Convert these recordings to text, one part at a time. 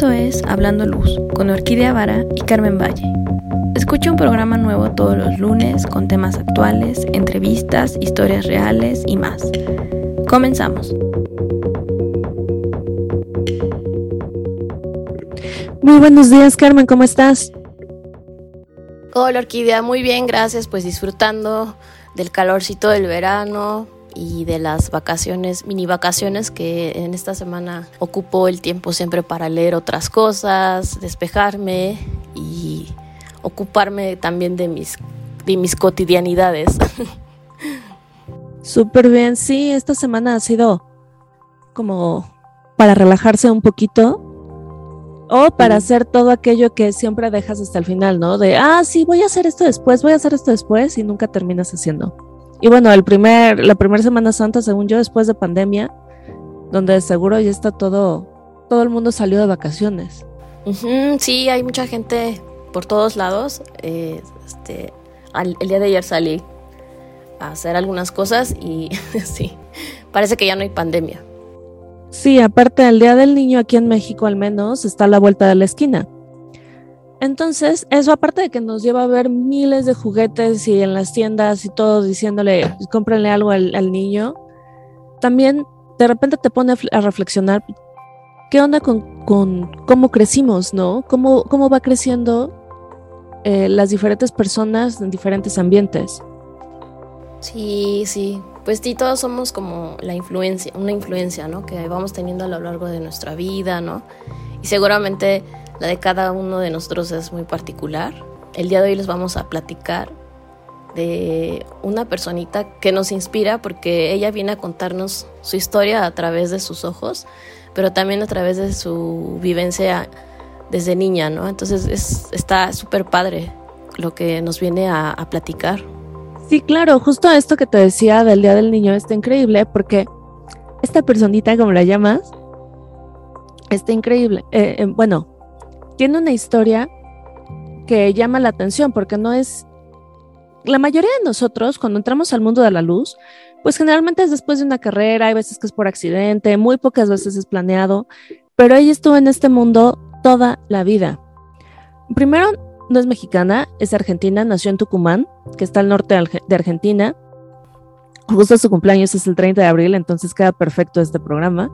Esto es Hablando Luz con Orquídea Vara y Carmen Valle. Escucha un programa nuevo todos los lunes con temas actuales, entrevistas, historias reales y más. Comenzamos. Muy buenos días, Carmen, ¿cómo estás? Hola, Orquídea, muy bien, gracias. Pues disfrutando del calorcito del verano, y de las vacaciones, mini vacaciones que en esta semana ocupo el tiempo siempre para leer otras cosas, despejarme y ocuparme también de mis, de mis cotidianidades. Súper bien, sí, esta semana ha sido como para relajarse un poquito o para hacer todo aquello que siempre dejas hasta el final, ¿no? De, ah, sí, voy a hacer esto después, voy a hacer esto después y nunca terminas haciendo. Y bueno, el primer, la primera Semana Santa, según yo, después de pandemia, donde seguro ya está todo, todo el mundo salió de vacaciones. sí, hay mucha gente por todos lados. Eh, este, el día de ayer salí a hacer algunas cosas y sí, parece que ya no hay pandemia. Sí, aparte el Día del Niño aquí en México al menos está a la vuelta de la esquina. Entonces, eso aparte de que nos lleva a ver miles de juguetes y en las tiendas y todo diciéndole, cómprenle algo al, niño, también de repente te pone a reflexionar, ¿qué onda con, cómo crecimos, no? ¿Cómo, cómo va creciendo eh, las diferentes personas en diferentes ambientes? Sí, sí. Pues sí, todos somos como la influencia, una influencia, ¿no? Que vamos teniendo a lo largo de nuestra vida, ¿no? Y seguramente la de cada uno de nosotros es muy particular. El día de hoy les vamos a platicar de una personita que nos inspira porque ella viene a contarnos su historia a través de sus ojos, pero también a través de su vivencia desde niña, ¿no? Entonces es, está súper padre lo que nos viene a, platicar. Sí, claro, justo esto que te decía del Día del Niño está increíble porque esta personita, como la llamas, está increíble. Eh, eh, bueno, tiene una historia que llama la atención porque no es... La mayoría de nosotros, cuando entramos al mundo de la luz, pues generalmente es después de una carrera, hay veces que es por accidente, muy pocas veces es planeado, pero ella estuvo en este mundo toda la vida. Primero, no es mexicana, es argentina, nació en Tucumán, que está al norte de Argentina. Justo su cumpleaños es el 30 de abril, entonces queda perfecto este programa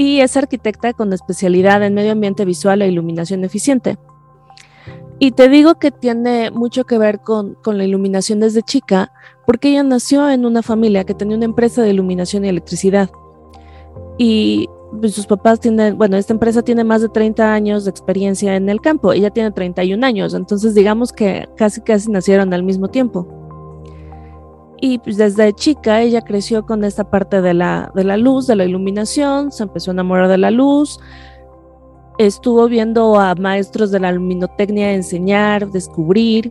y es arquitecta con especialidad en medio ambiente visual e iluminación eficiente. Y te digo que tiene mucho que ver con, la iluminación desde chica, porque ella nació en una familia que tenía una empresa de iluminación y electricidad. Y pues, sus papás tienen, bueno, esta empresa tiene más de 30 años de experiencia en el campo, ella tiene 31 años, entonces digamos que casi casi nacieron al mismo tiempo. Y pues desde chica ella creció con esta parte de la, de la luz, de la iluminación, se empezó a enamorar de la luz, estuvo viendo a maestros de la luminotecnia enseñar, descubrir,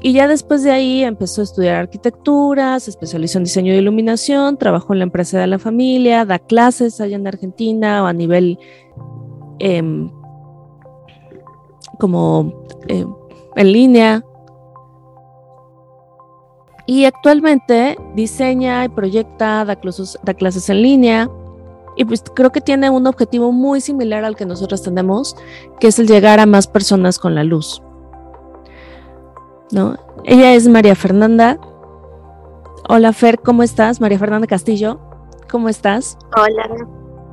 y ya después de ahí empezó a estudiar arquitectura, se especializó en diseño de iluminación, trabajó en la empresa de la familia, da clases allá en Argentina o a nivel em, como em, en línea, y actualmente diseña y proyecta, da clases, da clases en línea. Y pues creo que tiene un objetivo muy similar al que nosotros tenemos, que es el llegar a más personas con la luz. ¿No? Ella es María Fernanda. Hola Fer, ¿cómo estás? María Fernanda Castillo, ¿cómo estás? Hola.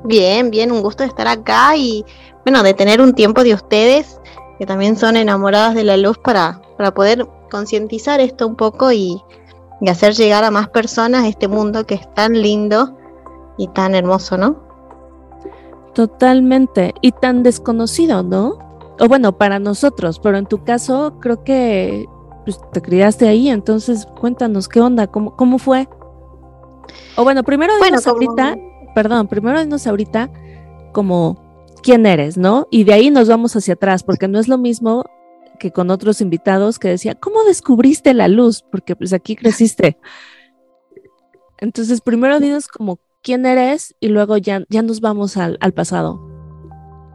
Bien, bien, un gusto de estar acá y bueno, de tener un tiempo de ustedes que también son enamoradas de la luz para, para poder concientizar esto un poco y, y hacer llegar a más personas este mundo que es tan lindo y tan hermoso, ¿no? Totalmente, y tan desconocido, ¿no? O bueno, para nosotros, pero en tu caso creo que pues, te criaste ahí, entonces cuéntanos qué onda, cómo, cómo fue. O bueno, primero dinos ahorita, perdón, primero dinos ahorita como quién eres, ¿no? Y de ahí nos vamos hacia atrás, porque no es lo mismo que con otros invitados que decía, ¿cómo descubriste la luz? Porque pues aquí creciste. Entonces, primero dinos como quién eres y luego ya, ya nos vamos al, al pasado.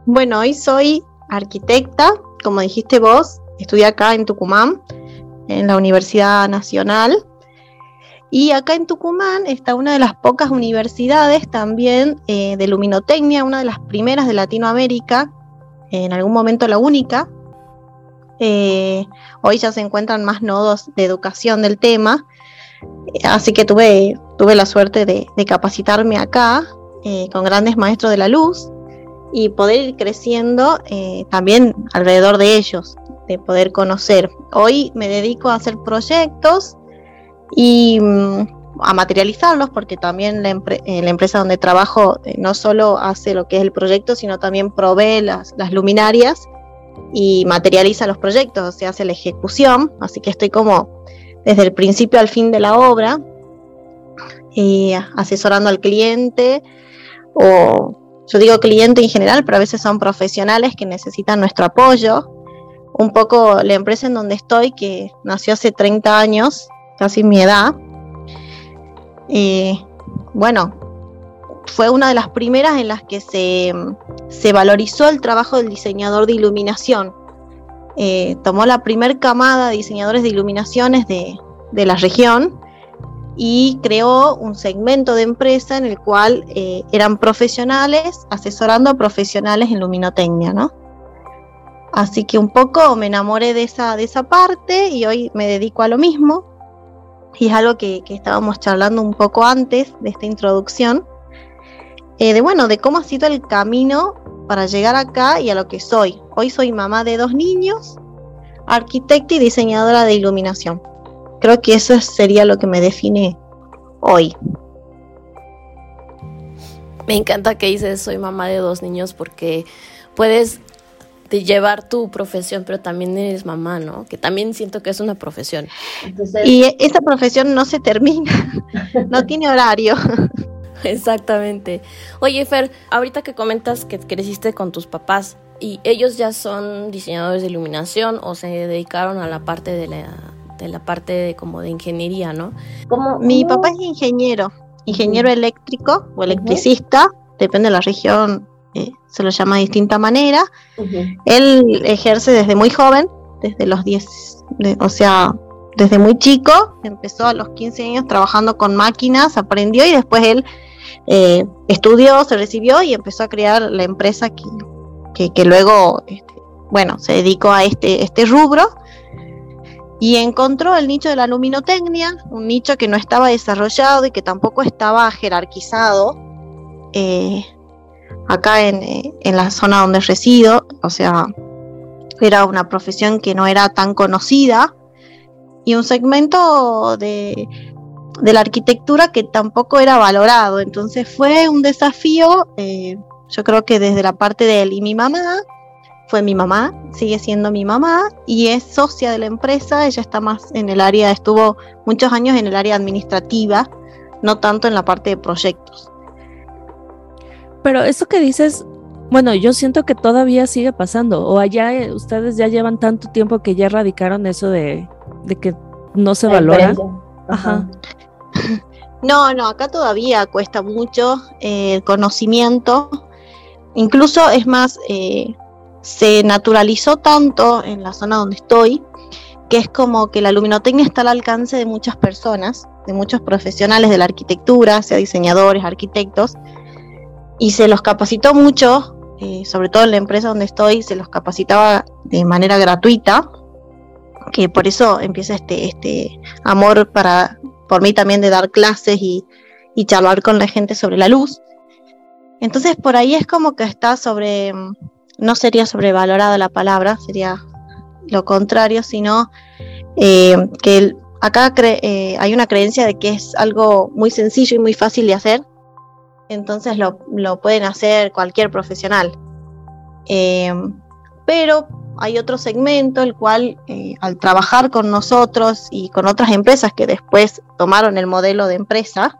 Bueno, hoy soy arquitecta, como dijiste vos, estudié acá en Tucumán, en la Universidad Nacional. Y acá en Tucumán está una de las pocas universidades también eh, de luminotecnia, una de las primeras de Latinoamérica, en algún momento la única. Eh, hoy ya se encuentran más nodos de educación del tema, así que tuve, tuve la suerte de, capacitarme acá eh, con grandes maestros de la luz y poder ir creciendo también alrededor de ellos, de poder conocer. Hoy me dedico a hacer proyectos y mm, a materializarlos, porque también la, eh, empresa donde trabajo eh, no solo hace lo que es el proyecto, sino también provee las, luminarias y materializa los proyectos, o hace la ejecución, así que estoy como desde el principio al fin de la obra, y asesorando al cliente, o yo digo cliente en general, pero a veces son profesionales que necesitan nuestro apoyo. Un poco la empresa en donde estoy, que nació hace 30 años, casi mi edad. bueno, fue una de las primeras en las que se, valorizó el trabajo del diseñador de iluminación. Eh, tomó la primer camada de diseñadores de iluminaciones de, la región y creó un segmento de empresa en el cual eh, eran profesionales asesorando a profesionales en luminotecnia, ¿no? Así que un poco me enamoré de esa, de esa parte y hoy me dedico a lo mismo y es algo que, estábamos charlando un poco antes de esta introducción, eh, de bueno, de cómo ha sido el camino para llegar acá y a lo que soy. Hoy soy mamá de dos niños, arquitecta y diseñadora de iluminación. Creo que eso sería lo que me define hoy. Me encanta que dices soy mamá de dos niños porque puedes de llevar tu profesión, pero también eres mamá, ¿no? Que también siento que es una profesión. Y esa profesión no se termina, no tiene horario. Exactamente. Oye, Fer, ahorita que comentas que creciste con tus papás y ellos ya son diseñadores de iluminación o se dedicaron a la parte de la, de la parte de, como de ingeniería, ¿no? Mi papá es ingeniero, ingeniero eléctrico o electricista, depende de la región eh, se lo llama de distinta manera. Él ejerce desde muy joven, desde los 10, o sea, desde muy chico, empezó a los 15 años trabajando con máquinas, aprendió y después él eh, estudió, se recibió y empezó a crear la empresa que, que, luego, este, bueno, se dedicó a este, este rubro y encontró el nicho de la luminotecnia, un nicho que no estaba desarrollado y que tampoco estaba jerarquizado. Eh, acá eh, en, la zona donde resido, o sea, era una profesión que no era tan conocida y un segmento de, la arquitectura que tampoco era valorado. Entonces fue un desafío, eh, yo creo que desde la parte de él y mi mamá, fue mi mamá, sigue siendo mi mamá y es socia de la empresa, ella está más en el área, estuvo muchos años en el área administrativa, no tanto en la parte de proyectos. Pero eso que dices, bueno, yo siento que todavía sigue pasando. O allá eh, ustedes ya llevan tanto tiempo que ya erradicaron eso de, que no se valora. Ajá. No, no, acá todavía cuesta mucho eh, el conocimiento. Incluso es más, eh, se naturalizó tanto en la zona donde estoy que es como que la luminotecnia está al alcance de muchas personas, de muchos profesionales de la arquitectura, sea diseñadores, arquitectos, y se los capacitó mucho, eh, sobre todo en la empresa donde estoy, se los capacitaba de manera gratuita, que por eso empieza este, este amor para, por mí también de dar clases y, charlar con la gente sobre la luz. Entonces por ahí es como que está sobre, no sería sobrevalorada la palabra, sería lo contrario, sino eh, que acá eh, hay una creencia de que es algo muy sencillo y muy fácil de hacer, entonces lo, pueden hacer cualquier profesional. Eh, pero hay otro segmento, el cual eh, al trabajar con nosotros y con otras empresas que después tomaron el modelo de empresa,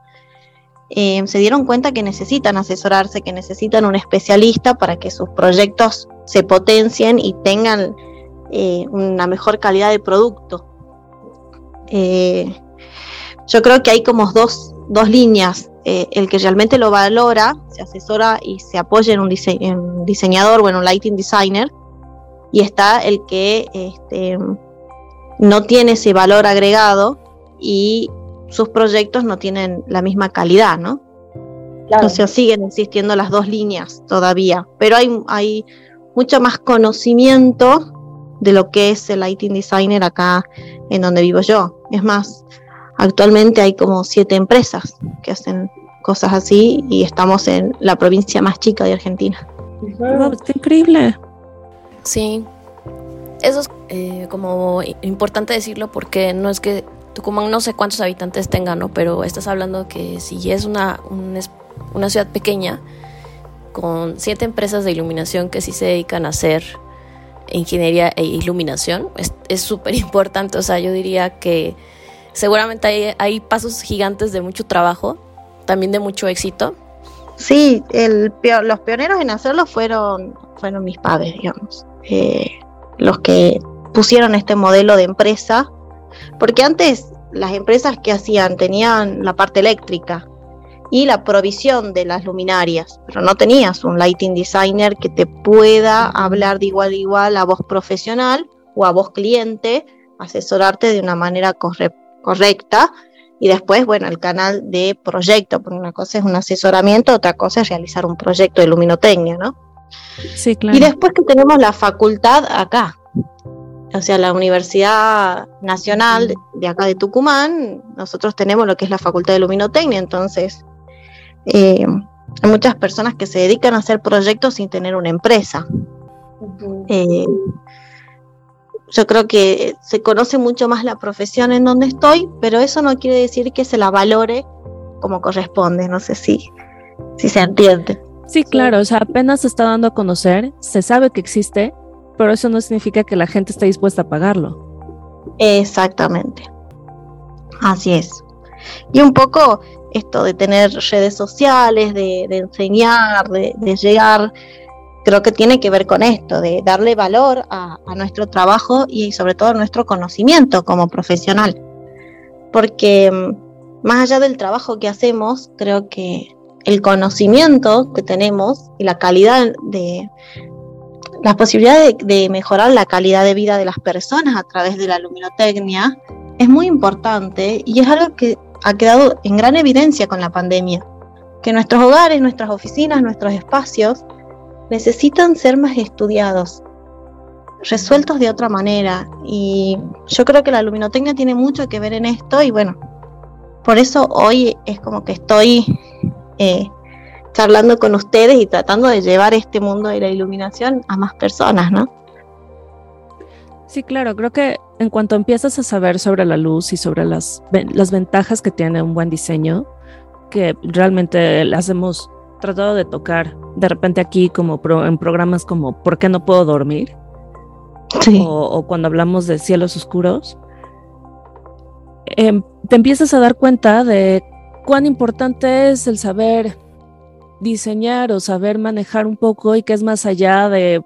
eh, se dieron cuenta que necesitan asesorarse, que necesitan un especialista para que sus proyectos se potencien y tengan una mejor calidad de producto. yo creo que hay como dos, dos líneas eh, el que realmente lo valora, se asesora y se apoya en un, diseñador o en un lighting designer, y está el que este, no tiene ese valor agregado y sus proyectos no tienen la misma calidad, ¿no? O sea, siguen existiendo las dos líneas todavía, pero hay, hay mucho más conocimiento de lo que es el lighting designer acá en donde vivo yo. Es más, actualmente hay como siete empresas que hacen cosas así y estamos en la provincia más chica de Argentina. increíble. Sí, eso es eh, como importante decirlo porque no es que Tucumán no sé cuántos habitantes tenga, ¿no? Pero estás hablando que si es una, una ciudad pequeña con siete empresas de iluminación que sí se dedican a hacer ingeniería e iluminación, es súper importante. O sea, yo diría que seguramente hay, hay pasos gigantes de mucho trabajo, también de mucho éxito. Sí, el, los pioneros en hacerlo fueron, fueron mis padres, digamos. Eh, los que pusieron este modelo de empresa, porque antes las empresas que hacían tenían la parte eléctrica y la provisión de las luminarias, pero no tenías un lighting designer que te pueda hablar de igual a igual a voz profesional o a voz cliente, asesorarte de una manera correcta y después, bueno, el canal de proyecto, porque una cosa es un asesoramiento, otra cosa es realizar un proyecto de luminotecnia, ¿no? Sí, claro. Y después que tenemos la facultad acá, o sea, la Universidad Nacional de acá de Tucumán, nosotros tenemos lo que es la Facultad de Luminotecnia, entonces eh, hay muchas personas que se dedican a hacer proyectos sin tener una empresa. Eh, yo creo que se conoce mucho más la profesión en donde estoy, pero eso no quiere decir que se la valore como corresponde, no sé si, si se entiende. Sí, claro, o sea, apenas se está dando a conocer, se sabe que existe, pero eso no significa que la gente esté dispuesta a pagarlo. Exactamente. Así es. Y un poco esto de tener redes sociales, de, enseñar, de, llegar, creo que tiene que ver con esto, de darle valor a, a, nuestro trabajo y sobre todo a nuestro conocimiento como profesional. Porque mm, más allá del trabajo que hacemos, creo que el conocimiento que tenemos y la calidad de las posibilidades de, mejorar la calidad de vida de las personas a través de la luminotecnia es muy importante y es algo que ha quedado en gran evidencia con la pandemia, que nuestros hogares, nuestras oficinas, nuestros espacios necesitan ser más estudiados, resueltos de otra manera. Y yo creo que la luminotecnia tiene mucho que ver en esto y bueno, por eso hoy es como que estoy eh, charlando con ustedes y tratando de llevar este mundo de la iluminación a más personas, ¿no? Sí, claro, creo que en cuanto empiezas a saber sobre la luz y sobre las, las ventajas que tiene un buen diseño, que realmente las hemos tratado de tocar de repente aquí como en programas como ¿Por qué no puedo dormir? O, cuando hablamos de cielos oscuros, em, te empiezas a dar cuenta de cuán importante es el saber diseñar o saber manejar un poco y que es más allá de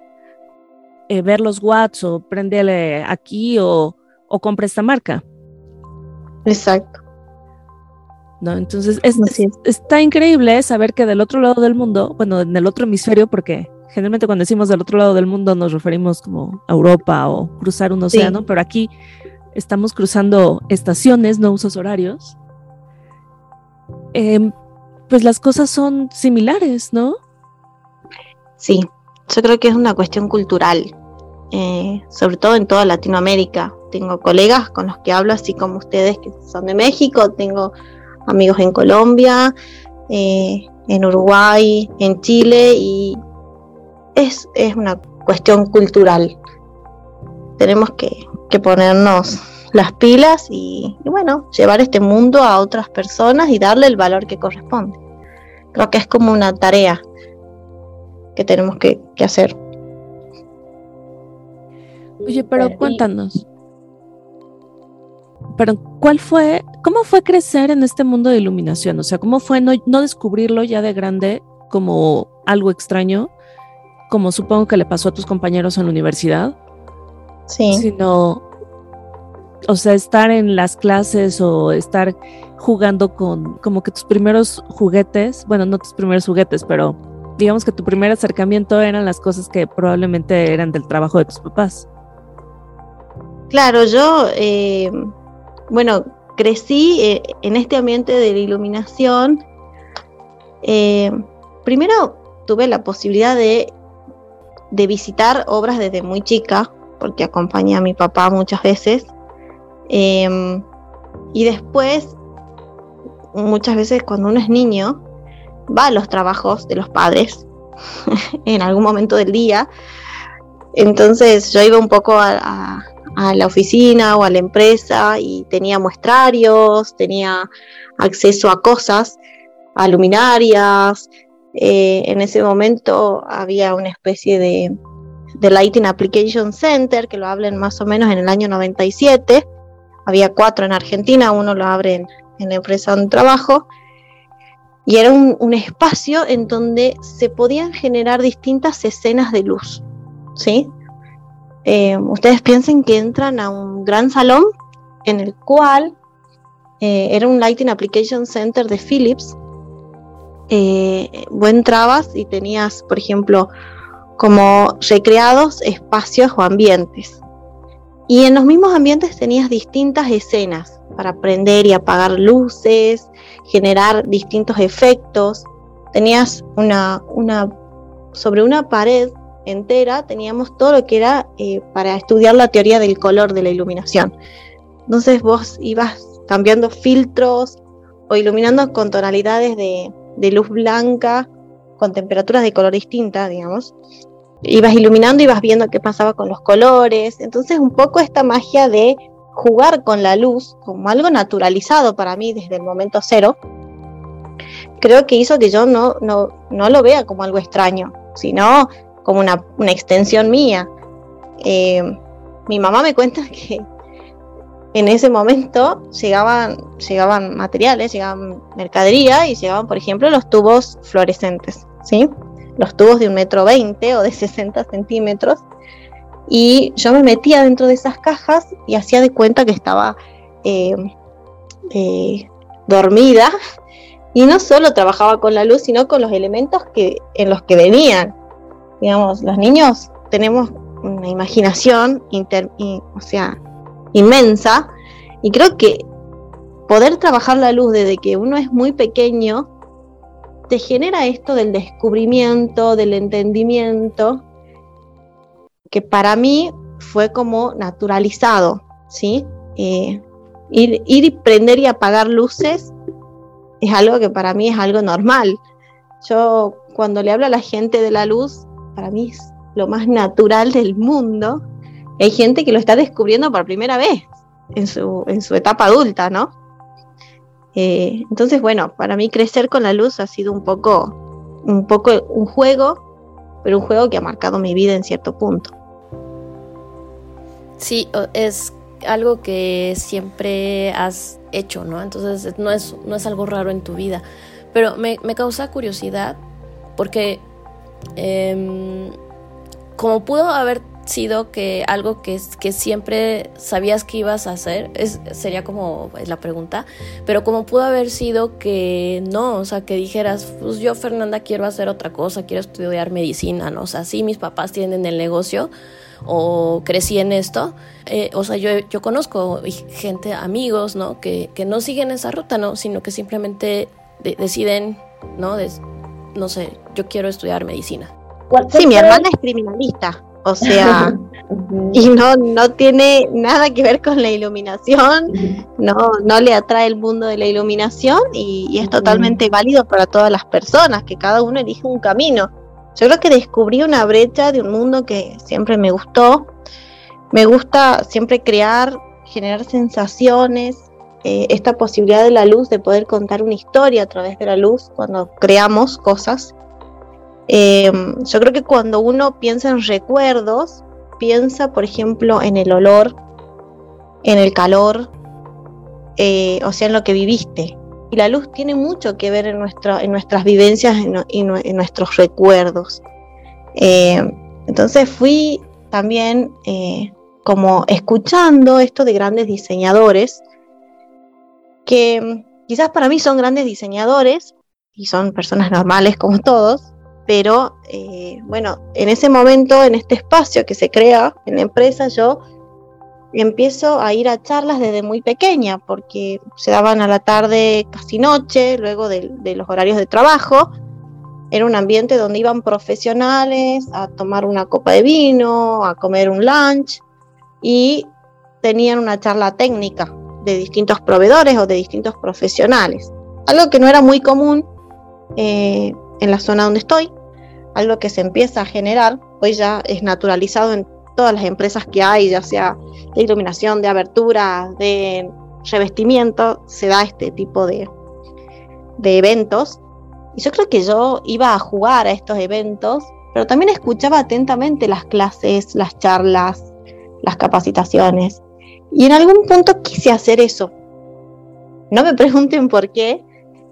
eh, ver los watts o prendele aquí o, o compra esta marca. Exacto. ¿No? Entonces es, está increíble saber que del otro lado del mundo, bueno, en el otro hemisferio, porque generalmente cuando decimos del otro lado del mundo nos referimos como a Europa o cruzar un océano, pero aquí estamos cruzando estaciones, no usos horarios. Em, pues las cosas son similares, ¿no? Sí, yo creo que es una cuestión cultural, eh, sobre todo en toda Latinoamérica. Tengo colegas con los que hablo, así como ustedes que son de México, tengo amigos en Colombia, eh, en Uruguay, en Chile, y es, es una cuestión cultural. Tenemos que, que ponernos las pilas y, bueno, llevar este mundo a otras personas y darle el valor que corresponde. Creo que es como una tarea que tenemos que, hacer. Oye, pero cuéntanos. Pero, ¿cuál fue, cómo fue crecer en este mundo de iluminación? O sea, ¿cómo fue no, no descubrirlo ya de grande como algo extraño, como supongo que le pasó a tus compañeros en la universidad? Sí. Sino o sea, estar en las clases o estar jugando con como que tus primeros juguetes, bueno, no tus primeros juguetes, pero digamos que tu primer acercamiento eran las cosas que probablemente eran del trabajo de tus papás. Claro, yo, eh, bueno, crecí eh, en este ambiente de la iluminación. Eh, primero tuve la posibilidad de, de, visitar obras desde muy chica, porque acompañé a mi papá muchas veces. Em, y después, muchas veces cuando uno es niño, va a los trabajos de los padres en algún momento del día. Entonces yo iba un poco a, la oficina o a la empresa y tenía muestrarios, tenía acceso a cosas, a luminarias. Eh, en ese momento había una especie de, de Lighting Application Center que lo hablen más o menos en el año 97. Había cuatro en Argentina, uno lo abre en, la empresa donde trabajo. Y era un, espacio en donde se podían generar distintas escenas de luz. ¿sí? Eh, ustedes piensen que entran a un gran salón en el cual eh, era un Lighting Application Center de Philips. Eh, vos entrabas y tenías, por ejemplo, como recreados espacios o ambientes. Y en los mismos ambientes tenías distintas escenas para prender y apagar luces, generar distintos efectos. Tenías una, sobre una pared entera teníamos todo lo que era eh, para estudiar la teoría del color de la iluminación. Entonces vos ibas cambiando filtros o iluminando con tonalidades de, de luz blanca, con temperaturas de color distintas, digamos. Ibas iluminando y vas viendo qué pasaba con los colores. Entonces un poco esta magia de jugar con la luz como algo naturalizado para mí desde el momento cero, creo que hizo que yo no, no, no lo vea como algo extraño, sino como una, extensión mía. Eh, mi mamá me cuenta que en ese momento llegaban, llegaban materiales, llegaban mercadería y llegaban, por ejemplo, los tubos fluorescentes, ¿sí? Los tubos de un metro veinte o de 60 centímetros. Y yo me metía dentro de esas cajas y hacía de cuenta que estaba eh, eh, dormida. Y no solo trabajaba con la luz, sino con los elementos que, en los que venían digamos, los niños tenemos una imaginación o sea, inmensa y creo que poder trabajar la luz desde que uno es muy pequeño te genera esto del descubrimiento, del entendimiento, que para mí fue como naturalizado, ¿sí? Eh, ir, y prender y apagar luces es algo que para mí es algo normal. Yo cuando le hablo a la gente de la luz, para mí es lo más natural del mundo. Hay gente que lo está descubriendo por primera vez en su, en su etapa adulta, ¿no? Eh, entonces, bueno, para mí crecer con la luz ha sido un poco, un poco un juego, pero un juego que ha marcado mi vida en cierto punto. Sí, es algo que siempre has hecho, ¿no? Entonces no es, no es algo raro en tu vida. Pero me, me causa curiosidad porque eh, como pudo haber sido que algo que, que siempre sabías que ibas a hacer, es, sería como la pregunta, pero como pudo haber sido que no, o sea, que dijeras, pues yo Fernanda quiero hacer otra cosa, quiero estudiar medicina, ¿no? O sea, sí, mis papás tienen el negocio o crecí en esto, eh, o sea, yo, yo conozco gente, amigos, ¿no? Que, que no siguen esa ruta, ¿no? Sino que simplemente deciden, ¿no? no sé, yo quiero estudiar medicina. Sí, mi hermana es criminalista, o sea, y no, no tiene nada que ver con la iluminación, no, no le atrae el mundo de la iluminación y, es totalmente válido para todas las personas, que cada uno elige un camino. Yo creo que descubrí una brecha de un mundo que siempre me gustó. Me gusta siempre crear, generar sensaciones, eh, esta posibilidad de la luz, de poder contar una historia a través de la luz cuando creamos cosas. Eh, yo creo que cuando uno piensa en recuerdos, piensa, por ejemplo, en el olor, en el calor, eh, o sea, en lo que viviste. Y la luz tiene mucho que ver en, en nuestras vivencias y en, nuestros recuerdos. entonces fui también como escuchando esto de grandes diseñadores que quizás para mí son grandes diseñadores y son personas normales como todos, pero eh, bueno, en ese momento, en este espacio que se crea en la empresa, yo empiezo a ir a charlas desde muy pequeña, porque se daban a la tarde casi noche, luego de, los horarios de trabajo. Era un ambiente donde iban profesionales a tomar una copa de vino, a comer un lunch y tenían una charla técnica de distintos proveedores o de distintos profesionales. Algo que no era muy común eh, en la zona donde estoy, algo que se empieza a generar, hoy ya es naturalizado en todas las empresas que hay, ya sea de iluminación, de abertura, de revestimiento, se da este tipo de, de eventos. Y yo creo que yo iba a jugar a estos eventos, pero también escuchaba atentamente las clases, las charlas, las capacitaciones. Y en algún punto quise hacer eso. No me pregunten por qué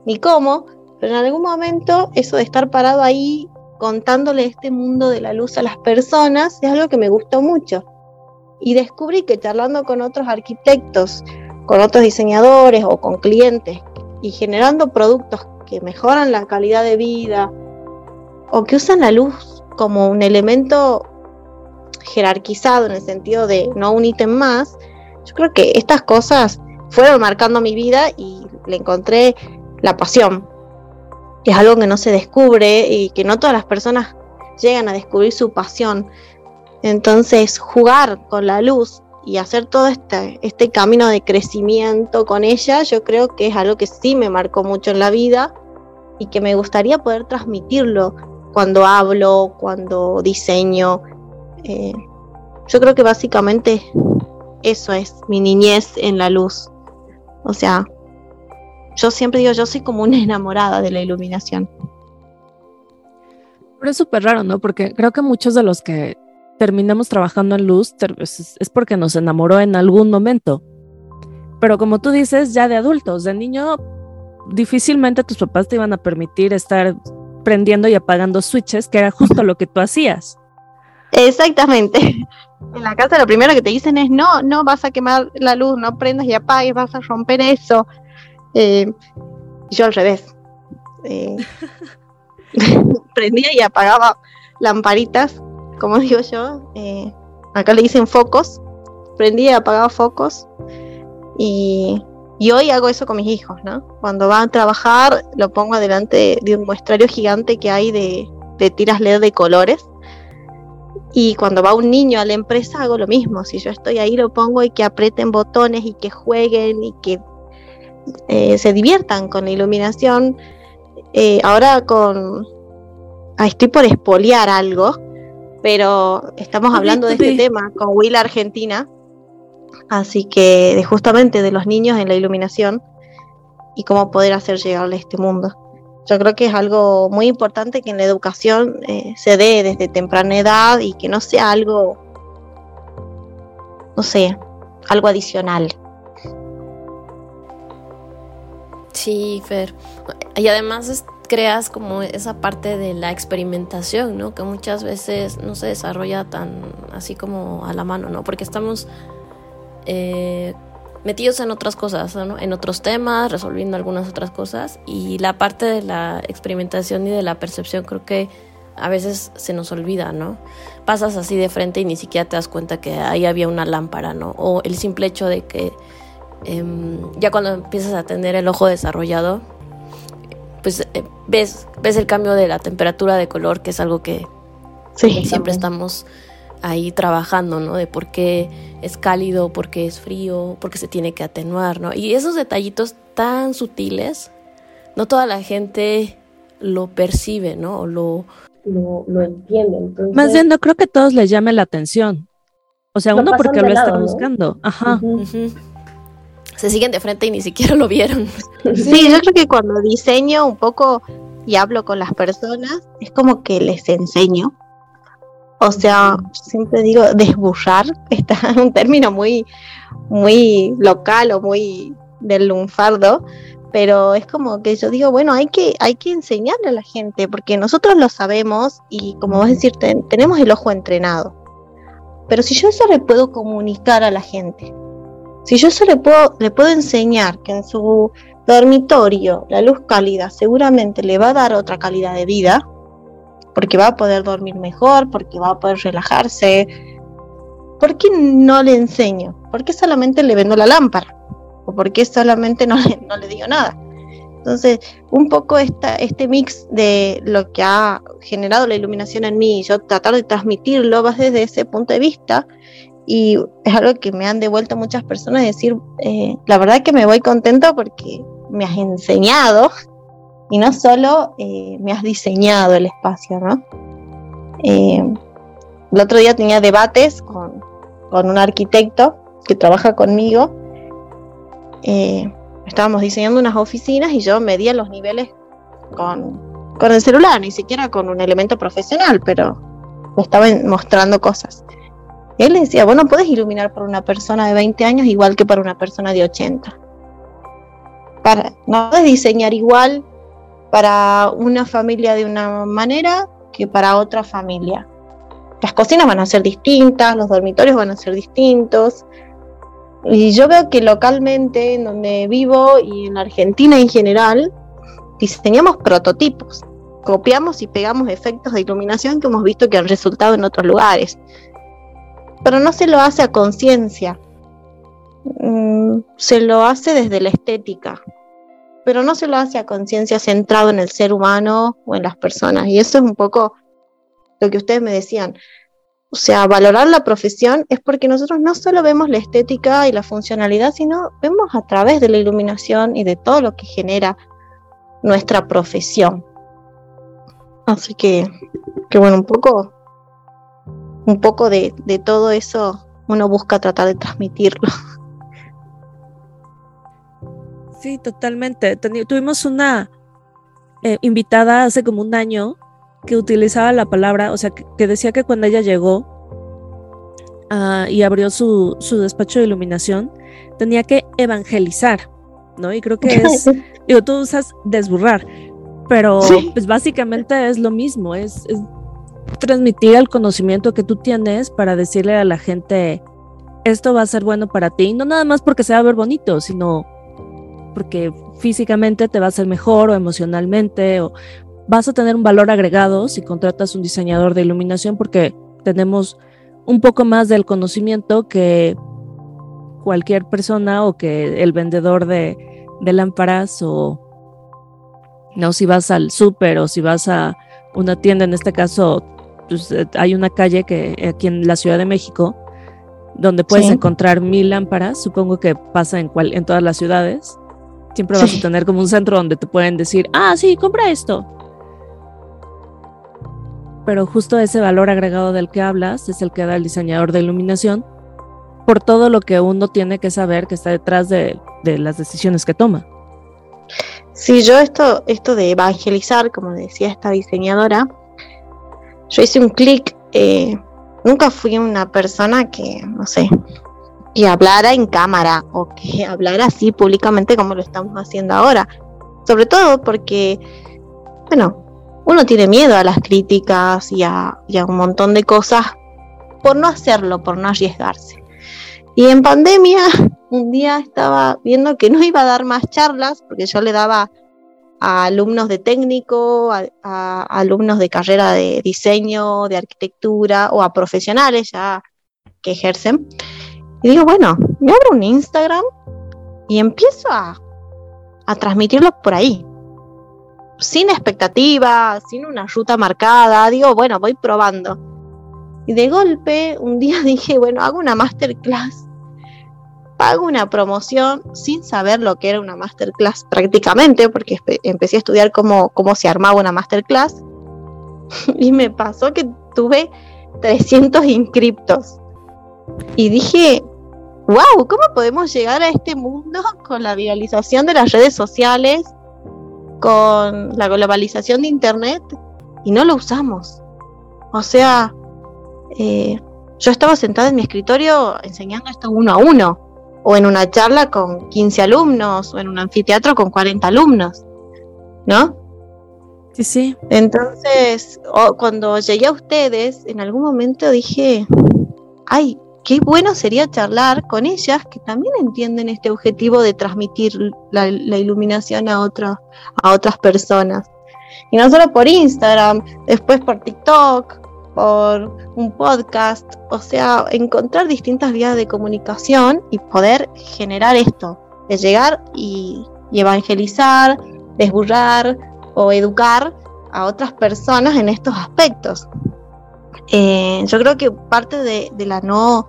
ni cómo, pero en algún momento eso de estar parado ahí contándole este mundo de la luz a las personas es algo que me gustó mucho. Y descubrí que charlando con otros arquitectos, con otros diseñadores o con clientes y generando productos que mejoran la calidad de vida o que usan la luz como un elemento jerarquizado en el sentido de no un ítem más, yo creo que estas cosas fueron marcando mi vida y le encontré la pasión es algo que no se descubre y que no todas las personas llegan a descubrir su pasión. Entonces, jugar con la luz y hacer todo este, este camino de crecimiento con ella, yo creo que es algo que sí me marcó mucho en la vida y que me gustaría poder transmitirlo cuando hablo, cuando diseño. Eh, yo creo que básicamente eso es mi niñez en la luz. O sea, yo siempre digo, yo soy como una enamorada de la iluminación. Pero es súper raro, ¿no? Porque creo que muchos de los que terminamos trabajando en luz es porque nos enamoró en algún momento. Pero como tú dices, ya de adultos, de niño, difícilmente tus papás te iban a permitir estar prendiendo y apagando switches, que era justo lo que tú hacías. Exactamente. En la casa lo primero que te dicen es, no, no vas a quemar la luz, no prendas y apagues, vas a romper eso. Eh, yo al revés. Eh, prendía y apagaba lamparitas, como digo yo. Eh, acá le dicen focos. Prendía y apagaba focos. Y, hoy hago eso con mis hijos, ¿no? Cuando van a trabajar, lo pongo delante de un muestrario gigante que hay de, de tiras LED de colores. Y cuando va un niño a la empresa hago lo mismo. Si yo estoy ahí lo pongo y que aprieten botones y que jueguen y que eh, se diviertan con la iluminación. Eh, ahora con... estoy por espolear algo, pero estamos hablando de este tema con Will Argentina, así que de justamente de los niños en la iluminación y cómo poder hacer llegarle a este mundo. Yo creo que es algo muy importante que en la educación eh, se dé desde temprana edad y que no sea algo, no sé, algo adicional. Sí, Fer. Y además creas como esa parte de la experimentación, ¿no? Que muchas veces no se desarrolla tan así como a la mano, ¿no? Porque estamos eh, metidos en otras cosas, ¿no? En otros temas, resolviendo algunas otras cosas. Y la parte de la experimentación y de la percepción creo que a veces se nos olvida, ¿no? Pasas así de frente y ni siquiera te das cuenta que ahí había una lámpara, ¿no? O el simple hecho de que Em, ya cuando empiezas a tener el ojo desarrollado, pues eh, ves, ves el cambio de la temperatura de color, que es algo que siempre estamos ahí trabajando, ¿no? De por qué es cálido, por qué es frío, por qué se tiene que atenuar, ¿no? Y esos detallitos tan sutiles, no toda la gente lo percibe, ¿no? O lo, lo, entiende. Más bien, no creo que todos les llame la atención. O sea, uno porque lo está buscando. Ajá se siguen de frente y ni siquiera lo vieron. Sí, yo creo que cuando diseño un poco y hablo con las personas, es como que les enseño. O sea, siempre digo desburrar, está un término muy, muy local o muy del lunfardo, pero es como que yo digo, bueno, hay que, hay que enseñarle a la gente, porque nosotros lo sabemos y como vos decís, tenemos el ojo entrenado. Pero si yo eso le puedo comunicar a la gente, si yo se le puedo, le puedo enseñar que en su dormitorio la luz cálida seguramente le va a dar otra calidad de vida, porque va a poder dormir mejor, porque va a poder relajarse, ¿por qué no le enseño? ¿Por qué solamente le vendo la lámpara? ¿O por qué solamente no le, no le digo nada? Entonces, un poco esta, este mix de lo que ha generado la iluminación en mí, yo tratar de transmitirlo va desde ese punto de vista, y es algo que me han devuelto muchas personas, decir, eh, la verdad que me voy contento porque me has enseñado y no solo eh, me has diseñado el espacio, ¿no? Eh, el otro día tenía debates con, con un arquitecto que trabaja conmigo. Eh, estábamos diseñando unas oficinas y yo medía los niveles con, con el celular, ni siquiera con un elemento profesional, pero me estaba mostrando cosas. Él decía, bueno, puedes iluminar para una persona de 20 años igual que para una persona de 80. Para, no puedes diseñar igual para una familia de una manera que para otra familia. Las cocinas van a ser distintas, los dormitorios van a ser distintos. Y yo veo que localmente, en donde vivo y en Argentina en general, diseñamos prototipos, copiamos y pegamos efectos de iluminación que hemos visto que han resultado en otros lugares. Pero no se lo hace a conciencia, mm, se lo hace desde la estética, pero no se lo hace a conciencia centrado en el ser humano o en las personas. Y eso es un poco lo que ustedes me decían. O sea, valorar la profesión es porque nosotros no solo vemos la estética y la funcionalidad, sino vemos a través de la iluminación y de todo lo que genera nuestra profesión. Así que, que bueno, un poco, un poco de, de todo eso uno busca tratar de transmitirlo. Sí, totalmente. tuvimos una eh, invitada hace como un año que utilizaba la palabra, o sea, que, decía que cuando ella llegó uh, y abrió su, su, despacho de iluminación, tenía que evangelizar, ¿no? Y creo que es, digo, tú usas desburrar, pero pues básicamente es lo mismo, es, es transmitir el conocimiento que tú tienes para decirle a la gente, esto va a ser bueno para ti, no nada más porque se va a ver bonito, sino porque físicamente te va a ser mejor o emocionalmente o vas a tener un valor agregado si contratas un diseñador de iluminación porque tenemos un poco más del conocimiento que cualquier persona o que el vendedor de, lámparas o no si vas al súper o si vas a una tienda, en este caso pues, eh, hay una calle que aquí en la Ciudad de México donde puedes encontrar mil lámparas, supongo que pasa en, cual, en todas las ciudades. Siempre vas a tener como un centro donde te pueden decir, ah, sí, compra esto pero justo ese valor agregado del que hablas es el que da el diseñador de iluminación por todo lo que uno tiene que saber que está detrás de, las decisiones que toma. Sí, yo esto, esto de evangelizar, como decía esta diseñadora, yo hice un clic, eh, nunca fui una persona que, no sé, que hablara en cámara o que hablara así públicamente como lo estamos haciendo ahora. Sobre todo porque, bueno, uno tiene miedo a las críticas y a, un montón de cosas por no hacerlo, por no arriesgarse. Y en pandemia, un día estaba viendo que no iba a dar más charlas, porque yo le daba a alumnos de técnico, a, alumnos de carrera de diseño, de arquitectura o a profesionales ya que ejercen. Y digo, bueno, me abro un Instagram y empiezo a, a transmitirlos por ahí sin expectativa, sin una ruta marcada, digo, bueno, voy probando. Y de golpe, un día dije, bueno, hago una masterclass, pago una promoción sin saber lo que era una masterclass prácticamente, porque empecé a estudiar cómo, cómo se armaba una masterclass. y me pasó que tuve 300 inscriptos. Y dije, wow, ¿cómo podemos llegar a este mundo con la viralización de las redes sociales? con la globalización de Internet y no lo usamos. O sea, eh, yo estaba sentada en mi escritorio enseñando esto uno a uno, o en una charla con 15 alumnos, o en un anfiteatro con 40 alumnos, ¿no? Sí, sí. Entonces, cuando llegué a ustedes, en algún momento dije, ay, qué bueno sería charlar con ellas que también entienden este objetivo de transmitir la, iluminación a, a otras personas. Y no solo por Instagram, después por TikTok, por un podcast, o sea, encontrar distintas vías de comunicación y poder generar esto, de llegar y, evangelizar, desburrar o educar a otras personas en estos aspectos. Eh, yo creo que parte de, la no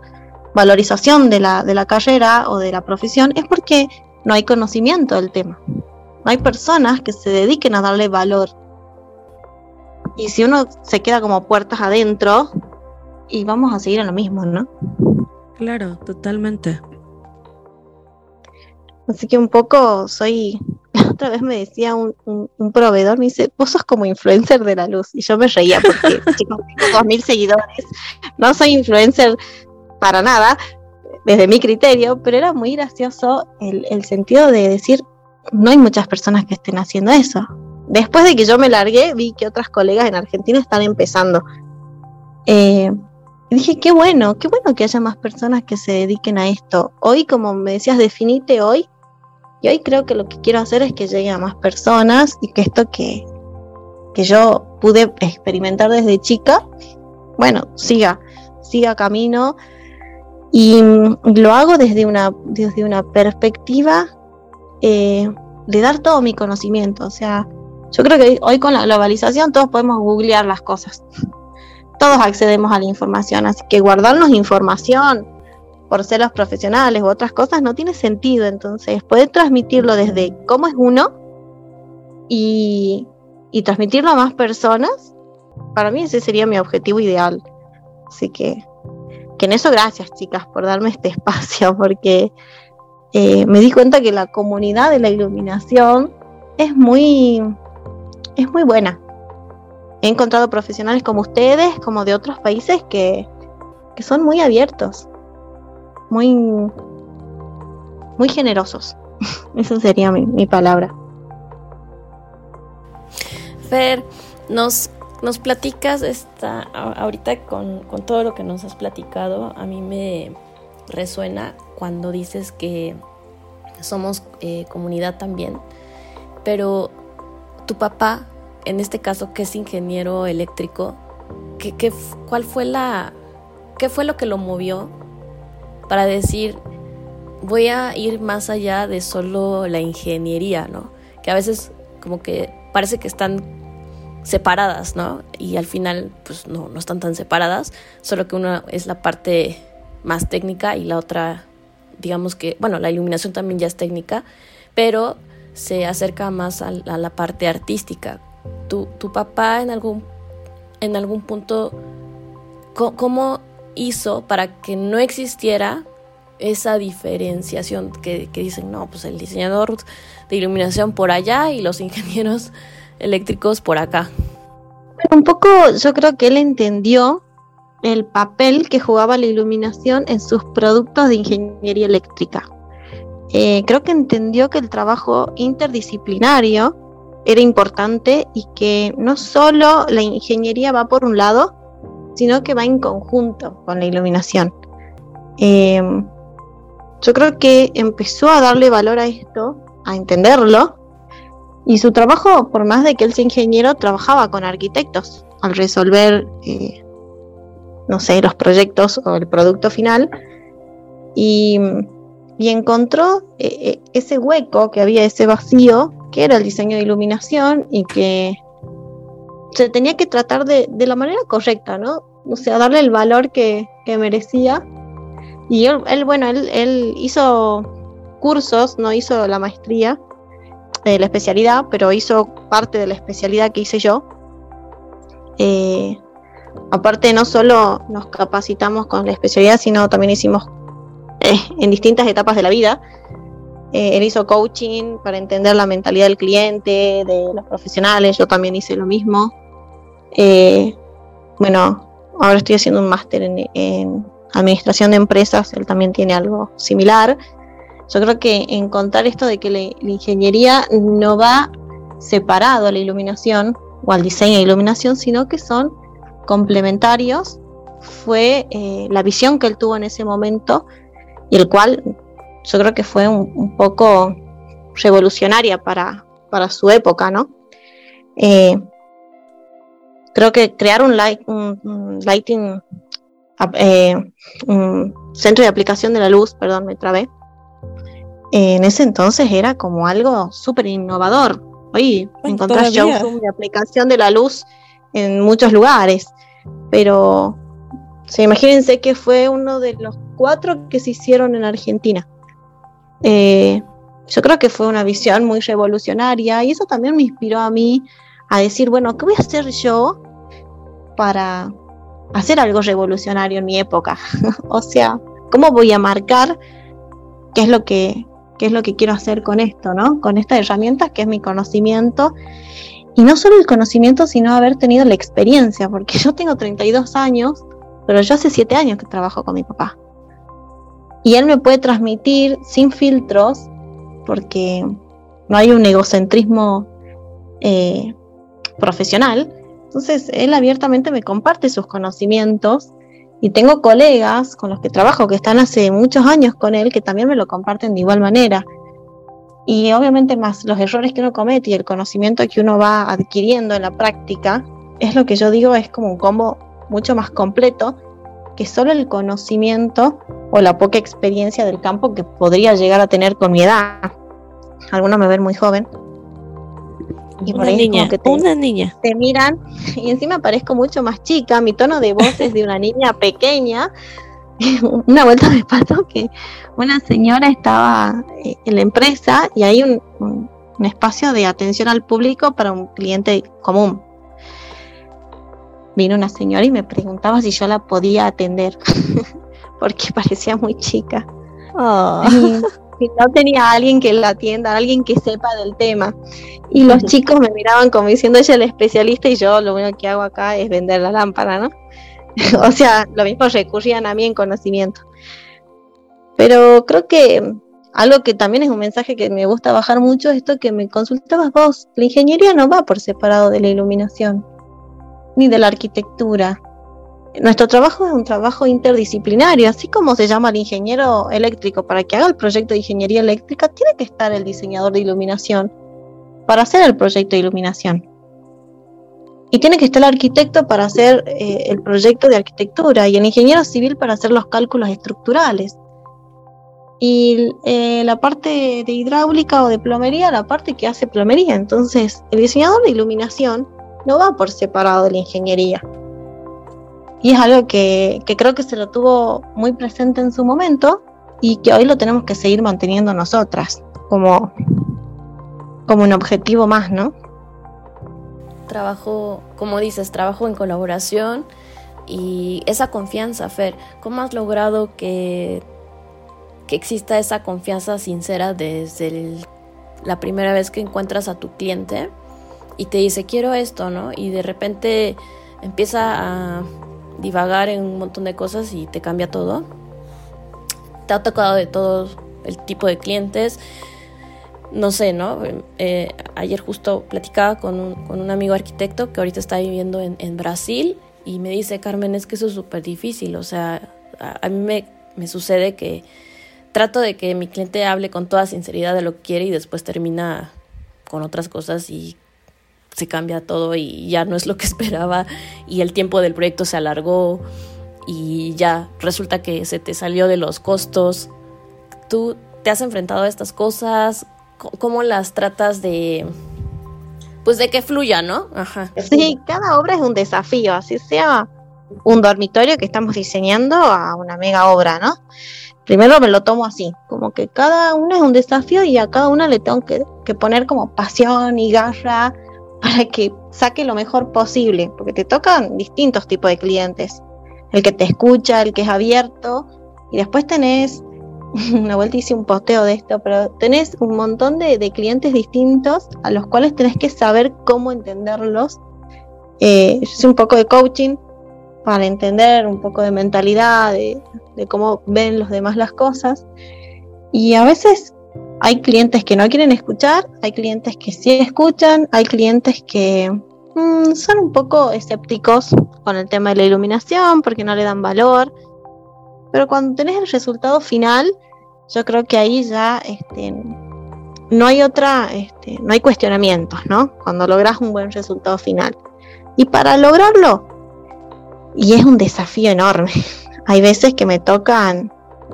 valorización de la, de la carrera o de la profesión es porque no hay conocimiento del tema. No hay personas que se dediquen a darle valor. Y si uno se queda como puertas adentro, y vamos a seguir en lo mismo, ¿no? Claro, totalmente. Así que un poco soy, otra vez me decía un, proveedor, me dice, vos sos como influencer de la luz. Y yo me reía porque, chicos, tengo dos mil seguidores, no soy influencer para nada, desde mi criterio, pero era muy gracioso el, el sentido de decir, no hay muchas personas que estén haciendo eso. Después de que yo me largué, vi que otras colegas en Argentina están empezando. Eh, dije, qué bueno, qué bueno que haya más personas que se dediquen a esto. Hoy, como me decías, definite hoy. Y hoy creo que lo que quiero hacer es que llegue a más personas y que esto que, que yo pude experimentar desde chica, bueno, siga, siga camino. Y lo hago desde una, desde una perspectiva eh, de dar todo mi conocimiento. O sea, yo creo que hoy con la globalización todos podemos googlear las cosas. Todos accedemos a la información, así que guardarnos información por ser los profesionales u otras cosas no tiene sentido. Entonces, poder transmitirlo desde cómo es uno y, y transmitirlo a más personas, para mí ese sería mi objetivo ideal. Así que, que en eso gracias chicas por darme este espacio, porque eh, me di cuenta que la comunidad de la iluminación es muy, es muy buena. He encontrado profesionales como ustedes, como de otros países, que, son muy abiertos, muy, muy generosos. Esa sería mi, palabra. Fer, nos, nos platicas esta, ahorita con, con todo lo que nos has platicado, a mí me resuena cuando dices que somos eh, comunidad también, pero tu papá, en este caso que es ingeniero eléctrico, ¿qué, cuál fue la, ¿qué fue lo que lo movió para decir voy a ir más allá de solo la ingeniería, ¿no? Que a veces como que parece que están separadas, ¿no? Y al final, pues no, no están tan separadas, solo que una es la parte más técnica y la otra, digamos que, bueno, la iluminación también ya es técnica, pero se acerca más a, la parte artística. Tu, tu, papá en algún, en algún punto, ¿cómo hizo para que no existiera esa diferenciación que, que, dicen, no, pues el diseñador de iluminación por allá y los ingenieros eléctricos por acá? Un poco yo creo que él entendió el papel que jugaba la iluminación en sus productos de ingeniería eléctrica. Eh, creo que entendió que el trabajo interdisciplinario era importante y que no solo la ingeniería va por un lado, sino que va en conjunto con la iluminación. Em, yo creo que empezó a darle valor a esto, a entenderlo, y su trabajo, por más de que él sea ingeniero, trabajaba con arquitectos al resolver eh, no sé, los proyectos o el producto final. Y, encontró eh, eh, ese hueco que había, ese vacío, que era el diseño de iluminación y que se tenía que tratar de, la manera correcta, ¿no? O sea, darle el valor que, merecía. Y él, bueno, él, hizo cursos, no hizo la maestría, de la especialidad, pero hizo parte de la especialidad que hice yo. Eh, aparte no solo nos capacitamos con la especialidad, sino también hicimos eh, en distintas etapas de la vida. Eh, él hizo coaching para entender la mentalidad del cliente, de los profesionales, yo también hice lo mismo. Eh, bueno, ahora estoy haciendo un máster en, administración de empresas, él también tiene algo similar. Yo creo que encontrar esto de que la, la ingeniería no va separado a la iluminación o al diseño de iluminación, sino que son complementarios fue eh, la visión que él tuvo en ese momento y el cual yo creo que fue un, poco revolucionaria para, para, su época, ¿no? Eh, creo que crear un, light, un, lighting, eh, un centro de aplicación de la luz, perdón, me trabé, en ese entonces era como algo súper innovador. Hoy encontrás showroom de aplicación de la luz en muchos lugares, pero se imagínense que fue uno de los cuatro que se hicieron en Argentina. Eh, yo creo que fue una visión muy revolucionaria y eso también me inspiró a mí a decir, bueno, ¿qué voy a hacer yo para hacer algo revolucionario en mi época? o sea, ¿cómo voy a marcar qué es lo que qué es lo que quiero hacer con esto, ¿no? Con esta herramienta que es mi conocimiento y no solo el conocimiento, sino haber tenido la experiencia, porque yo tengo 32 años, pero yo hace 7 años que trabajo con mi papá. Y él me puede transmitir sin filtros, porque no hay un egocentrismo eh, profesional. Entonces, él abiertamente me comparte sus conocimientos y tengo colegas con los que trabajo que están hace muchos años con él que también me lo comparten de igual manera. Y obviamente más los errores que uno comete y el conocimiento que uno va adquiriendo en la práctica, es lo que yo digo, es como un combo mucho más completo que solo el conocimiento o la poca experiencia del campo que podría llegar a tener con mi edad. Algunos me ven muy joven, y una niña, te, una niña. Te miran y encima parezco mucho más chica, mi tono de voz es de una niña pequeña. una vuelta me pasó que una señora estaba eh, en la empresa y hay un, un espacio de atención al público para un cliente común. Vino una señora y me preguntaba si yo la podía atender, porque parecía muy chica. Oh no tenía alguien que la atienda, alguien que sepa del tema. Y los chicos me miraban como diciendo, ella es la especialista y yo lo único que hago acá es vender la lámpara, ¿no? o sea, lo mismo recurrían a mí en conocimiento. Pero creo que algo que también es un mensaje que me gusta bajar mucho es esto que me consultabas vos. La ingeniería no va por separado de la iluminación, ni de la arquitectura, nuestro trabajo es un trabajo interdisciplinario, así como se llama el ingeniero eléctrico para que haga el proyecto de ingeniería eléctrica, tiene que estar el diseñador de iluminación para hacer el proyecto de iluminación. Y tiene que estar el arquitecto para hacer eh, el proyecto de arquitectura y el ingeniero civil para hacer los cálculos estructurales. Y eh, la parte de hidráulica o de plomería, la parte que hace plomería. Entonces, el diseñador de iluminación no va por separado de la ingeniería y es algo que, creo que se lo tuvo muy presente en su momento y que hoy lo tenemos que seguir manteniendo nosotras como, como un objetivo más, ¿no? Trabajo, como dices, trabajo en colaboración y esa confianza, Fer, ¿cómo has logrado que, que exista esa confianza sincera desde la primera vez que encuentras a tu cliente y te dice quiero esto, ¿no? Y de repente empieza a divagar en un montón de cosas y te cambia todo. Te ha tocado de todo el tipo de clientes. No sé, ¿no? Eh, ayer justo platicaba con un, con un, amigo arquitecto que ahorita está viviendo en, en Brasil y me dice, Carmen, es que eso es súper difícil. O sea, a, mí me, me sucede que trato de que mi cliente hable con toda sinceridad de lo que quiere y después termina con otras cosas y se cambia todo y ya no es lo que esperaba y el tiempo del proyecto se alargó y ya resulta que se te salió de los costos. ¿Tú te has enfrentado a estas cosas? ¿Cómo las tratas de... Pues de que fluya, ¿no? Ajá. Sí, cada obra es un desafío, así sea un dormitorio que estamos diseñando a una mega obra, ¿no? Primero me lo tomo así, como que cada una es un desafío y a cada una le tengo que, que poner como pasión y garra para que saque lo mejor posible, porque te tocan distintos tipos de clientes. El que te escucha, el que es abierto, y después tenés, una vuelta hice un posteo de esto, pero tenés un montón de, clientes distintos a los cuales tenés que saber cómo entenderlos. Eh, yo hice un poco de coaching para entender un poco de mentalidad, de, de cómo ven los demás las cosas. Y a veces hay clientes que no quieren escuchar, hay clientes que sí escuchan, hay clientes que mm, son un poco escépticos con el tema de la iluminación porque no le dan valor. Pero cuando tenés el resultado final, yo creo que ahí ya este, no hay otra, este, no hay cuestionamientos, ¿no? Cuando logras un buen resultado final. Y para lograrlo, y es un desafío enorme, hay veces que me tocan,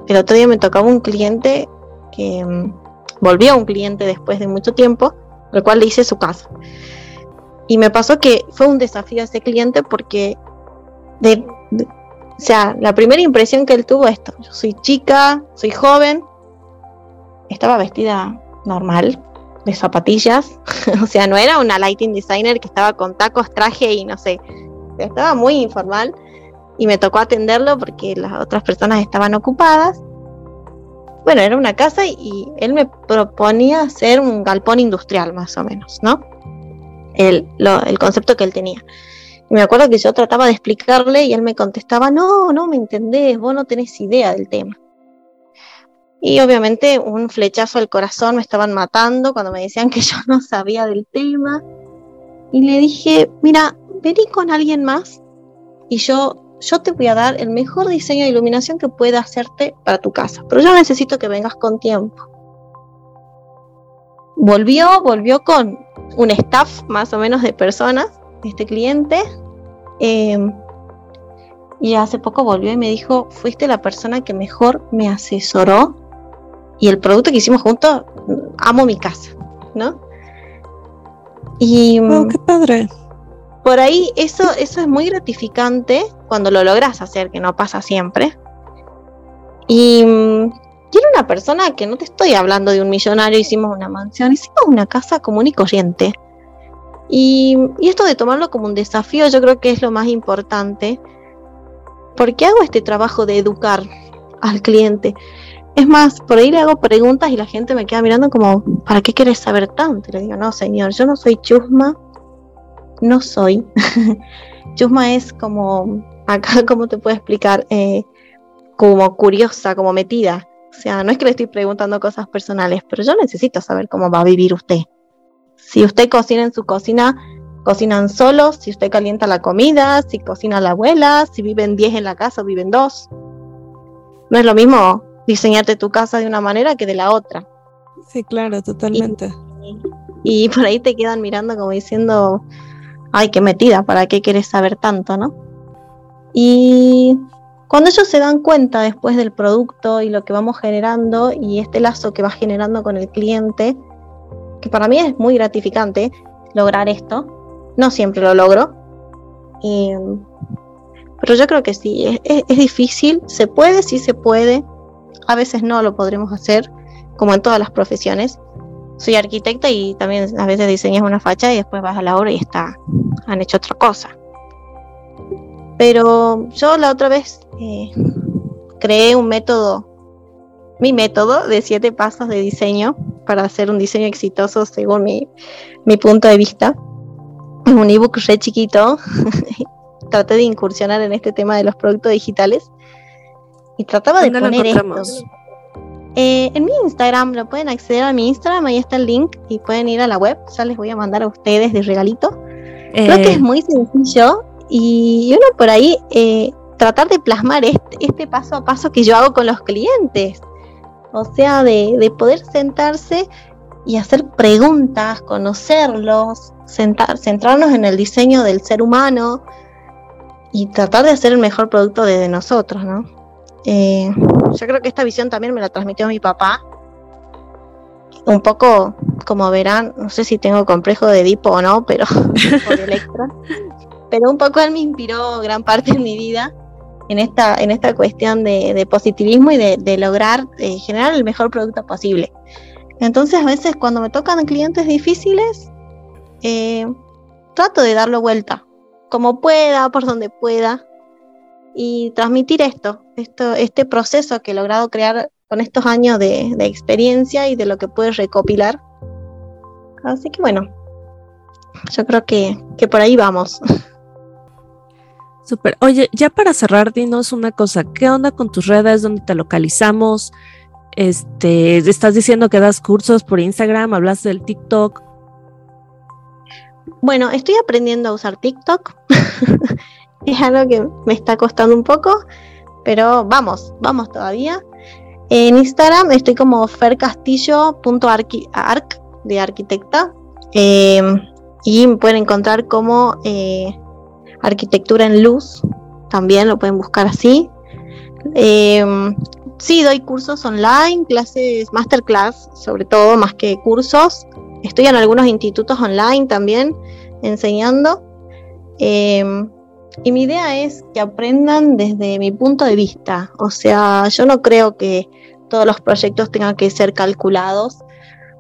el otro día me tocaba un cliente que mm, volvió a un cliente después de mucho tiempo, el cual le hice su casa. Y me pasó que fue un desafío a ese cliente porque, de, o sea, la primera impresión que él tuvo es esto, yo soy chica, soy joven, estaba vestida normal, de zapatillas, o sea, no era una lighting designer que estaba con tacos, traje y no sé, estaba muy informal y me tocó atenderlo porque las otras personas estaban ocupadas. Bueno, era una casa y él me proponía hacer un galpón industrial más o menos, ¿no? El, el concepto que él tenía. Y me acuerdo que yo trataba de explicarle y él me contestaba, no, no me entendés, vos no tenés idea del tema. Y obviamente un flechazo al corazón me estaban matando cuando me decían que yo no sabía del tema. Y le dije, mira, vení con alguien más y yo, yo te voy a dar el mejor diseño de iluminación que pueda hacerte para tu casa. Pero yo necesito que vengas con tiempo. Volvió, volvió con un staff más o menos de personas, este cliente. Em, y hace poco volvió y me dijo, fuiste la persona que mejor me asesoró y el producto que hicimos juntos, amo mi casa, ¿no? Y qué padre. Por ahí eso, eso es muy gratificante cuando lo logras hacer, que no pasa siempre. Y, y era una persona que no te estoy hablando de un millonario, hicimos una mansión, hicimos una casa común y corriente. Y, y esto de tomarlo como un desafío yo creo que es lo más importante, porque hago este trabajo de educar al cliente. Es más, por ahí le hago preguntas y la gente me queda mirando como, ¿para qué quieres saber tanto? Y le digo, no, señor, yo no soy chusma, no soy. chusma es como, acá, ¿cómo te puedo explicar? Eh, como curiosa, como metida. O sea, no es que le estoy preguntando cosas personales, pero yo necesito saber cómo va a vivir usted. Si usted cocina en su cocina, cocinan solos, si usted calienta la comida, si cocina la abuela, si viven 10 en la casa o viven dos. No es lo mismo diseñarte tu casa de una manera que de la otra. Sí, claro, totalmente. Y, por ahí te quedan mirando como diciendo, ay, qué metida, ¿para qué quieres saber tanto, no? Y cuando ellos se dan cuenta después del producto y lo que vamos generando y este lazo que va generando con el cliente, que para mí es muy gratificante lograr esto, no siempre lo logro, pero yo creo que sí, es, es, difícil, se puede, sí se puede, a veces no lo podremos hacer, como en todas las profesiones. Soy arquitecta y también a veces diseñas una facha y después vas a la obra y está, han hecho otra cosa. Pero yo la otra vez eh, creé un método, mi método de siete pasos de diseño para hacer un diseño exitoso según mi, mi punto de vista. Es un ebook re chiquito. Traté de incursionar en este tema de los productos digitales y trataba de poner esto. Eh, en mi Instagram, lo pueden acceder a mi Instagram, ahí está el link y pueden ir a la web, ya les voy a mandar a ustedes de regalito. Creo que es eh. muy sencillo y uno por ahí eh, tratar de plasmar este, este, paso a paso que yo hago con los clientes. O sea, de, de poder sentarse y hacer preguntas, conocerlos, sentar, centrarnos en el diseño del ser humano y tratar de hacer el mejor producto desde nosotros, ¿no? Eh, yo creo que esta visión también me la transmitió mi papá. Un poco, como verán, no sé si tengo complejo de Edipo o no, pero Pero un poco él me inspiró gran parte de mi vida en esta, en esta cuestión de, positivismo y de, lograr eh, generar el mejor producto posible. Entonces, a veces cuando me tocan clientes difíciles, eh, trato de darlo vuelta, como pueda, por donde pueda, y transmitir esto, esto, este proceso que he logrado crear con estos años de, experiencia y de lo que puedes recopilar. Así que bueno, yo creo que, por ahí vamos. Super. Oye, ya para cerrar, dinos una cosa, ¿qué onda con tus redes? ¿Dónde te localizamos? Este, estás diciendo que das cursos por Instagram, hablas del TikTok. Bueno, estoy aprendiendo a usar TikTok. es algo que me está costando un poco, pero vamos, vamos todavía. En Instagram estoy como fercastillo.arc de arquitecta. Em, y me pueden encontrar como eh, arquitectura en luz. También lo pueden buscar así. Em, sí, doy cursos online, clases, masterclass, sobre todo, más que cursos. Estoy en algunos institutos online también enseñando. Y mi idea es que aprendan desde mi punto de vista. O sea, yo no creo que todos los proyectos tengan que ser calculados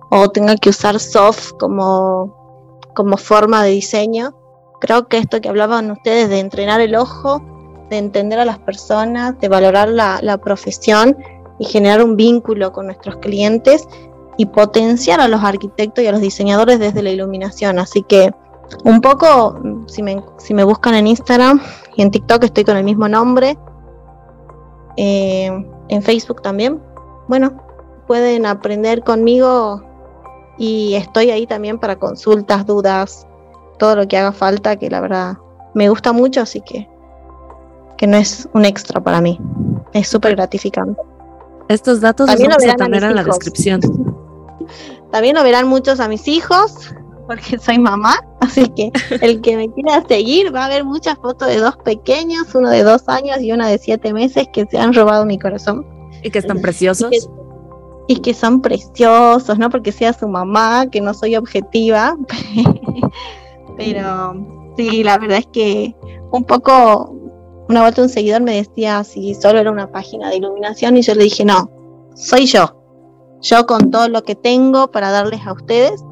o tengan que usar soft como, como forma de diseño. Creo que esto que hablaban ustedes de entrenar el ojo, de entender a las personas, de valorar la, la profesión y generar un vínculo con nuestros clientes y potenciar a los arquitectos y a los diseñadores desde la iluminación. Así que un poco, si me, si me buscan en Instagram y en TikTok estoy con el mismo nombre, eh, en Facebook también, bueno, pueden aprender conmigo y estoy ahí también para consultas, dudas, todo lo que haga falta, que la verdad me gusta mucho, así que, que no es un extra para mí, es súper gratificante. Estos datos también los vamos a en la descripción. También lo verán muchos a mis hijos, porque soy mamá, así que el que me quiera seguir va a ver muchas fotos de dos pequeños, uno de dos años y una de siete meses que se han robado mi corazón. Y que están preciosos. Y que, son preciosos, no porque sea su mamá, que no soy objetiva, pero sí, la verdad es que un poco, una vuelta un seguidor me decía si solo era una página de iluminación y yo le dije, no, soy yo, yo con todo lo que tengo para darles a ustedes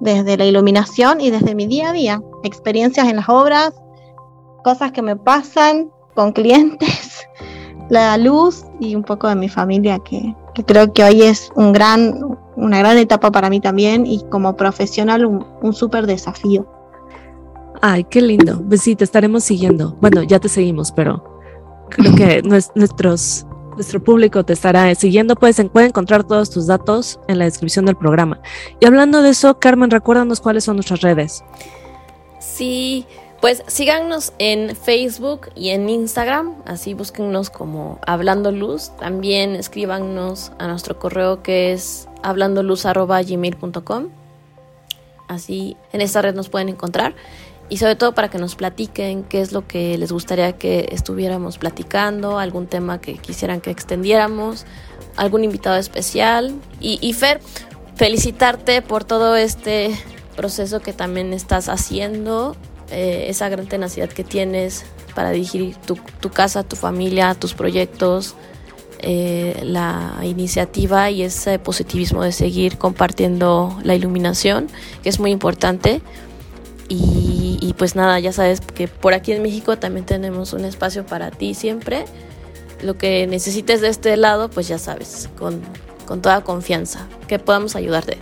desde la iluminación y desde mi día a día, experiencias en las obras, cosas que me pasan con clientes, la luz y un poco de mi familia que, creo que hoy es un gran, una gran etapa para mí también y como profesional un, un súper desafío. Ay, qué lindo. Pues sí, te estaremos siguiendo. Bueno, ya te seguimos, pero creo que nuestros nuestro público te estará siguiendo. Puedes, puede encontrar todos tus datos en la descripción del programa. Y hablando de eso, Carmen, recuérdanos cuáles son nuestras redes. Sí, pues síganos en Facebook y en Instagram, así búsquennos como Hablando Luz. También escríbanos a nuestro correo que es hablandoluz.gmail.com. Así en esta red nos pueden encontrar y sobre todo para que nos platiquen qué es lo que les gustaría que estuviéramos platicando, algún tema que quisieran que extendiéramos, algún invitado especial. Y, Fer, felicitarte por todo este proceso que también estás haciendo, eh, esa gran tenacidad que tienes para dirigir tu, casa, tu familia, tus proyectos, eh, la iniciativa y ese positivismo de seguir compartiendo la iluminación, que es muy importante. Y, pues nada, ya sabes que por aquí en México también tenemos un espacio para ti siempre. Lo que necesites de este lado, pues ya sabes, con, con toda confianza, que podamos ayudarte.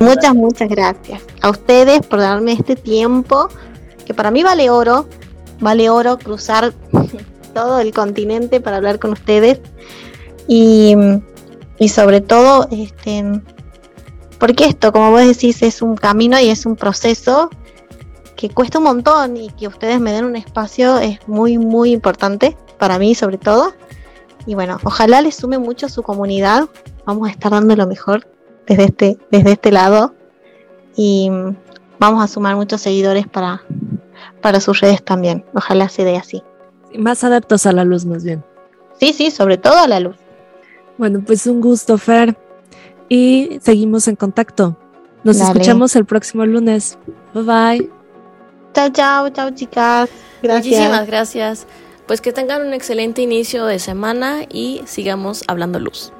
Muchas, muchas gracias a ustedes por darme este tiempo, que para mí vale oro, vale oro cruzar todo el continente para hablar con ustedes y, y sobre todo este, porque esto, como vos decís, es un camino y es un proceso que cuesta un montón y que ustedes me den un espacio es muy, muy importante para mí sobre todo. Y bueno, ojalá les sume mucho a su comunidad. Vamos a estar dando lo mejor desde este, desde este lado. Y vamos a sumar muchos seguidores para, para sus redes también. Ojalá se dé así. Más adeptos a la luz, más bien. Sí, sí, sobre todo a la luz. Bueno, pues un gusto, Fer y seguimos en contacto. Nos escuchamos el próximo lunes. Bye bye. Chao, chao, chao, chicas. Gracias. Muchísimas gracias. Pues que tengan un excelente inicio de semana y sigamos hablando luz.